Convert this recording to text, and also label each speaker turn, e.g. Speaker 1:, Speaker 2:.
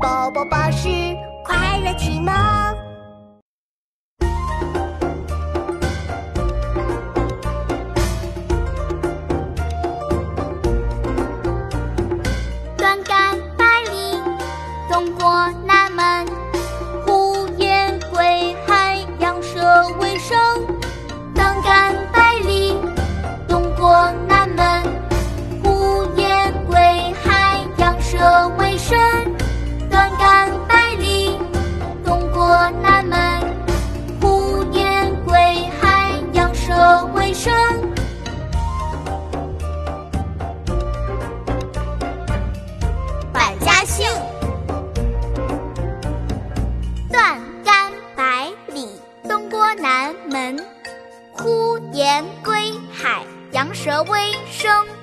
Speaker 1: 宝宝巴士快乐启蒙。
Speaker 2: 断竿百里，东过南门。呼延归海，羊舌微声。